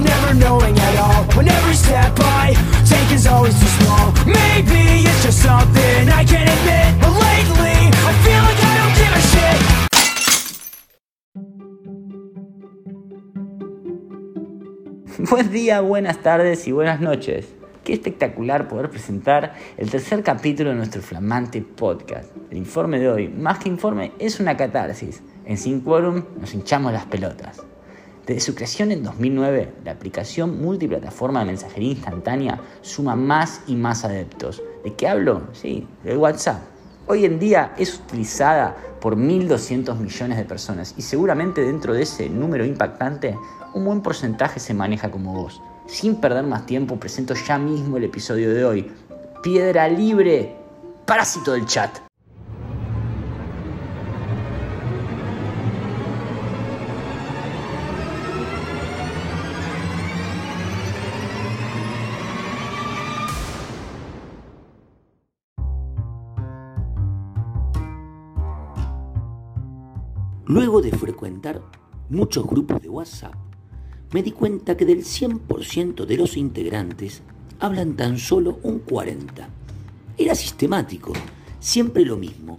never knowing at all When every step I take is always too small Maybe it's just something I can't admit But lately, I feel like I don't give a shit Buen día, buenas tardes y buenas noches. Qué espectacular poder presentar el tercer capítulo de nuestro flamante podcast. El informe de hoy, más que informe, es una catarsis. En Sin Quorum nos hinchamos las pelotas. Desde su creación en 2009, la aplicación multiplataforma de mensajería instantánea suma más y más adeptos. ¿De qué hablo? Sí, del WhatsApp. Hoy en día es utilizada por 1.200 millones de personas y seguramente dentro de ese número impactante un buen porcentaje se maneja como vos. Sin perder más tiempo presento ya mismo el episodio de hoy. Piedra libre, parásito del chat. Luego de frecuentar muchos grupos de WhatsApp, me di cuenta que del 100% de los integrantes hablan tan solo un 40%. Era sistemático, siempre lo mismo.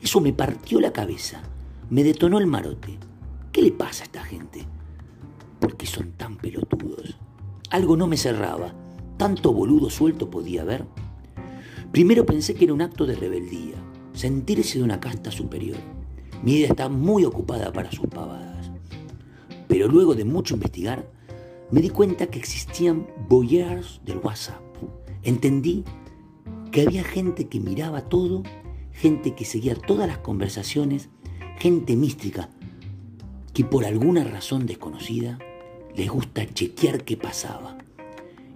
Eso me partió la cabeza, me detonó el marote. ¿Qué le pasa a esta gente? ¿Por qué son tan pelotudos? Algo no me cerraba, tanto boludo suelto podía haber. Primero pensé que era un acto de rebeldía, sentirse de una casta superior. Mi vida está muy ocupada para sus pavadas. Pero luego de mucho investigar, me di cuenta que existían boyers del WhatsApp. Entendí que había gente que miraba todo, gente que seguía todas las conversaciones, gente mística que por alguna razón desconocida les gusta chequear qué pasaba.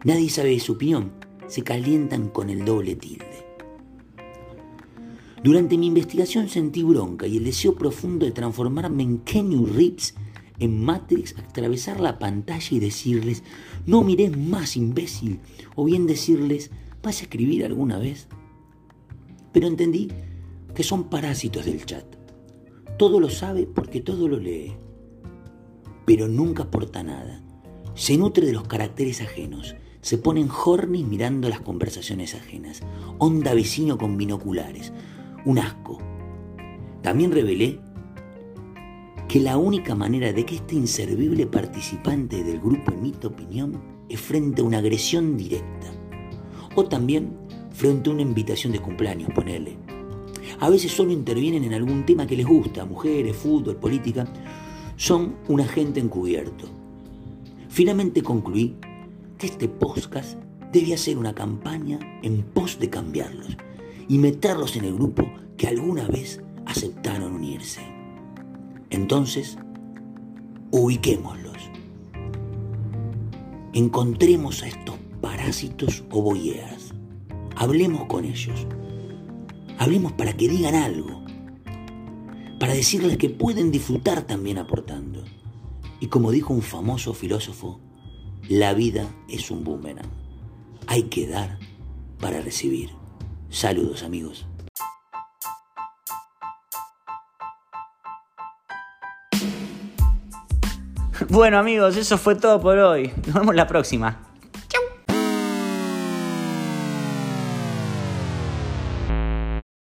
Nadie sabe su opinión, se calientan con el doble tilde. Durante mi investigación sentí bronca y el deseo profundo de transformarme en Kenny Reeves en Matrix, atravesar la pantalla y decirles, no mires más imbécil, o bien decirles, ¿vas a escribir alguna vez? Pero entendí que son parásitos del chat. Todo lo sabe porque todo lo lee, pero nunca aporta nada. Se nutre de los caracteres ajenos, se ponen horny mirando las conversaciones ajenas, onda vecino con binoculares, un asco. También revelé que la única manera de que este inservible participante del grupo emita opinión es frente a una agresión directa. O también frente a una invitación de cumpleaños, ponerle. A veces solo intervienen en algún tema que les gusta, mujeres, fútbol, política. Son un agente encubierto. Finalmente concluí que este podcast debía ser una campaña en pos de cambiarlos y meterlos en el grupo que alguna vez aceptaron unirse. Entonces, ubiquémoslos. Encontremos a estos parásitos o boyeras. Hablemos con ellos. Hablemos para que digan algo. Para decirles que pueden disfrutar también aportando. Y como dijo un famoso filósofo, la vida es un boomerang. Hay que dar para recibir. Saludos amigos. Bueno amigos, eso fue todo por hoy. Nos vemos la próxima.